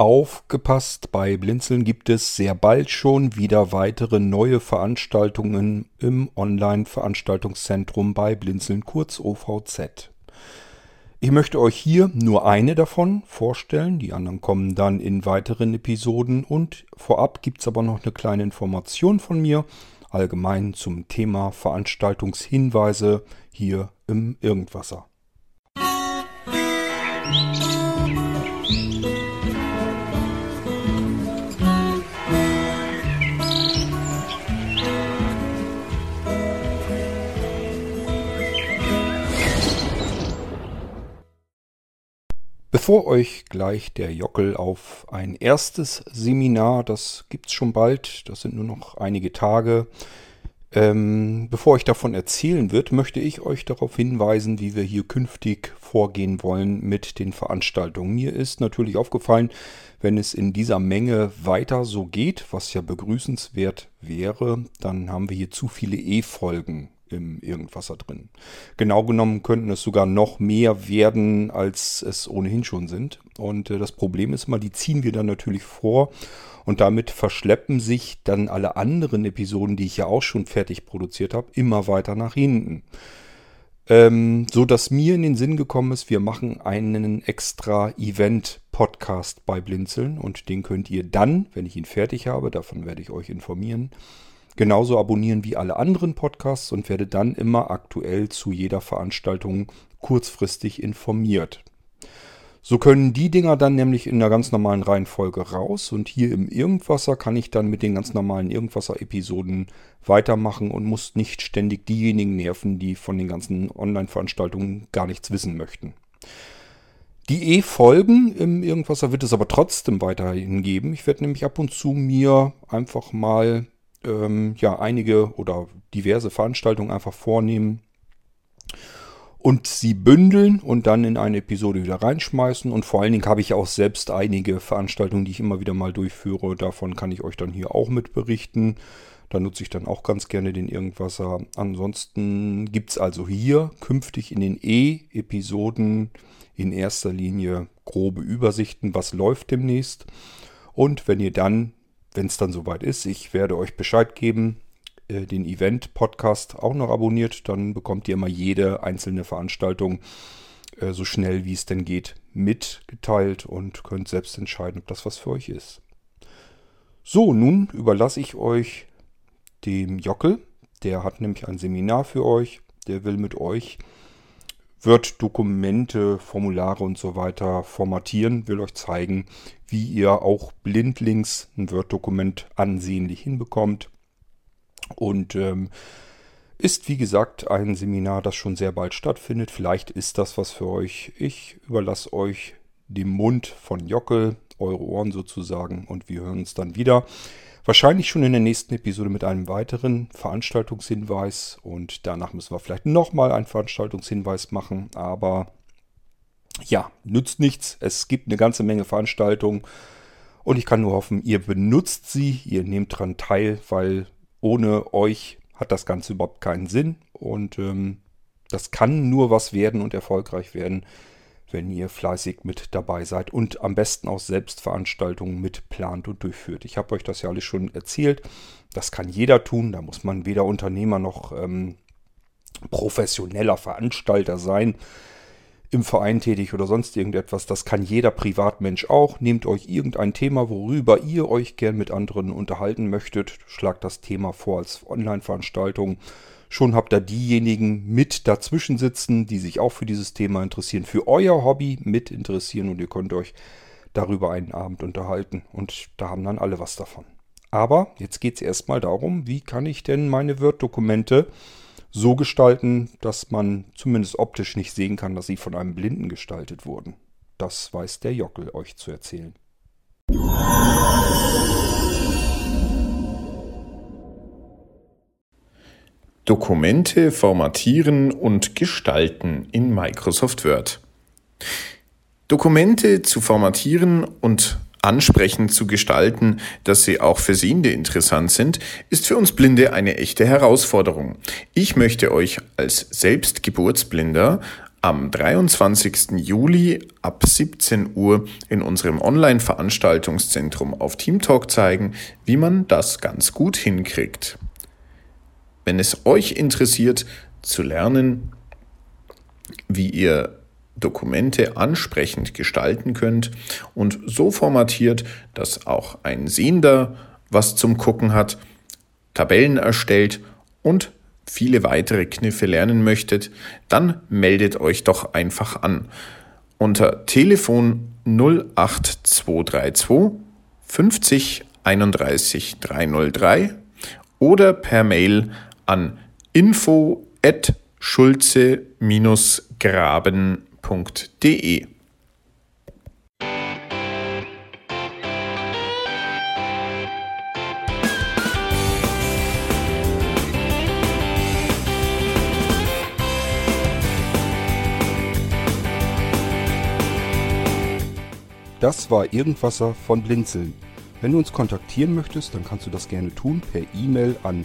Aufgepasst, bei Blinzeln gibt es sehr bald schon wieder weitere neue Veranstaltungen im Online-Veranstaltungszentrum bei Blinzeln, kurz OVZ. Ich möchte euch hier nur eine davon vorstellen, die anderen kommen dann in weiteren Episoden und vorab gibt es aber noch eine kleine Information von mir, allgemein zum Thema Veranstaltungshinweise hier im Irgendwasser. Bevor euch gleich der Jockel auf ein erstes Seminar, das gibt es schon bald, das sind nur noch einige Tage, ähm, bevor ich davon erzählen wird, möchte ich euch darauf hinweisen, wie wir hier künftig vorgehen wollen mit den Veranstaltungen. Mir ist natürlich aufgefallen, wenn es in dieser Menge weiter so geht, was ja begrüßenswert wäre, dann haben wir hier zu viele E-Folgen im Irgendwasser drin. Genau genommen könnten es sogar noch mehr werden, als es ohnehin schon sind. Und äh, das Problem ist mal, die ziehen wir dann natürlich vor und damit verschleppen sich dann alle anderen Episoden, die ich ja auch schon fertig produziert habe, immer weiter nach hinten. Ähm, so dass mir in den Sinn gekommen ist, wir machen einen extra Event-Podcast bei Blinzeln und den könnt ihr dann, wenn ich ihn fertig habe, davon werde ich euch informieren, genauso abonnieren wie alle anderen Podcasts und werde dann immer aktuell zu jeder Veranstaltung kurzfristig informiert. So können die Dinger dann nämlich in der ganz normalen Reihenfolge raus und hier im Irgendwasser kann ich dann mit den ganz normalen Irgendwasser-Episoden weitermachen und muss nicht ständig diejenigen nerven, die von den ganzen Online-Veranstaltungen gar nichts wissen möchten. Die E-Folgen im Irgendwasser wird es aber trotzdem weiterhin geben. Ich werde nämlich ab und zu mir einfach mal ähm, ja einige oder diverse Veranstaltungen einfach vornehmen und sie bündeln und dann in eine Episode wieder reinschmeißen. Und vor allen Dingen habe ich auch selbst einige Veranstaltungen, die ich immer wieder mal durchführe. Davon kann ich euch dann hier auch mit berichten. Da nutze ich dann auch ganz gerne den Irgendwasser. Ansonsten gibt es also hier künftig in den E-Episoden in erster Linie grobe Übersichten, was läuft demnächst. Und wenn ihr dann wenn es dann soweit ist, ich werde euch Bescheid geben, äh, den Event-Podcast auch noch abonniert, dann bekommt ihr immer jede einzelne Veranstaltung äh, so schnell wie es denn geht mitgeteilt und könnt selbst entscheiden, ob das was für euch ist. So, nun überlasse ich euch dem Jockel. Der hat nämlich ein Seminar für euch. Der will mit euch Word-Dokumente, Formulare und so weiter formatieren, will euch zeigen, wie ihr auch blindlings ein Word-Dokument ansehnlich hinbekommt. Und ähm, ist wie gesagt ein Seminar, das schon sehr bald stattfindet. Vielleicht ist das was für euch. Ich überlasse euch den Mund von Jockel, eure Ohren sozusagen, und wir hören uns dann wieder. Wahrscheinlich schon in der nächsten Episode mit einem weiteren Veranstaltungshinweis und danach müssen wir vielleicht nochmal einen Veranstaltungshinweis machen, aber ja, nützt nichts. Es gibt eine ganze Menge Veranstaltungen und ich kann nur hoffen, ihr benutzt sie, ihr nehmt daran teil, weil ohne euch hat das Ganze überhaupt keinen Sinn und ähm, das kann nur was werden und erfolgreich werden, wenn ihr fleißig mit dabei seid und am besten auch selbst Veranstaltungen mit plant und durchführt. Ich habe euch das ja alles schon erzählt. Das kann jeder tun. Da muss man weder Unternehmer noch ähm, professioneller Veranstalter sein, im Verein tätig oder sonst irgendetwas. Das kann jeder Privatmensch auch. Nehmt euch irgendein Thema, worüber ihr euch gern mit anderen unterhalten möchtet. Schlagt das Thema vor als Online-Veranstaltung Schon habt ihr diejenigen mit dazwischen sitzen, die sich auch für dieses Thema interessieren, für euer Hobby mit interessieren und ihr könnt euch darüber einen Abend unterhalten und da haben dann alle was davon. Aber jetzt geht es erstmal darum, wie kann ich denn meine Word-Dokumente so gestalten, dass man zumindest optisch nicht sehen kann, dass sie von einem Blinden gestaltet wurden. Das weiß der Jockel euch zu erzählen. Dokumente formatieren und gestalten in Microsoft Word. Dokumente zu formatieren und ansprechend zu gestalten, dass sie auch für Sehende interessant sind, ist für uns Blinde eine echte Herausforderung. Ich möchte euch als Selbstgeburtsblinder am 23. Juli ab 17 Uhr in unserem Online-Veranstaltungszentrum auf Teamtalk zeigen, wie man das ganz gut hinkriegt. Wenn es euch interessiert zu lernen, wie ihr Dokumente ansprechend gestalten könnt und so formatiert, dass auch ein Sehender was zum Gucken hat, Tabellen erstellt und viele weitere Kniffe lernen möchtet, dann meldet euch doch einfach an. Unter Telefon 08232 50 31 303 oder per Mail an info at schulze-graben.de. Das war Irgendwasser von Blinzeln. Wenn du uns kontaktieren möchtest, dann kannst du das gerne tun per E-Mail an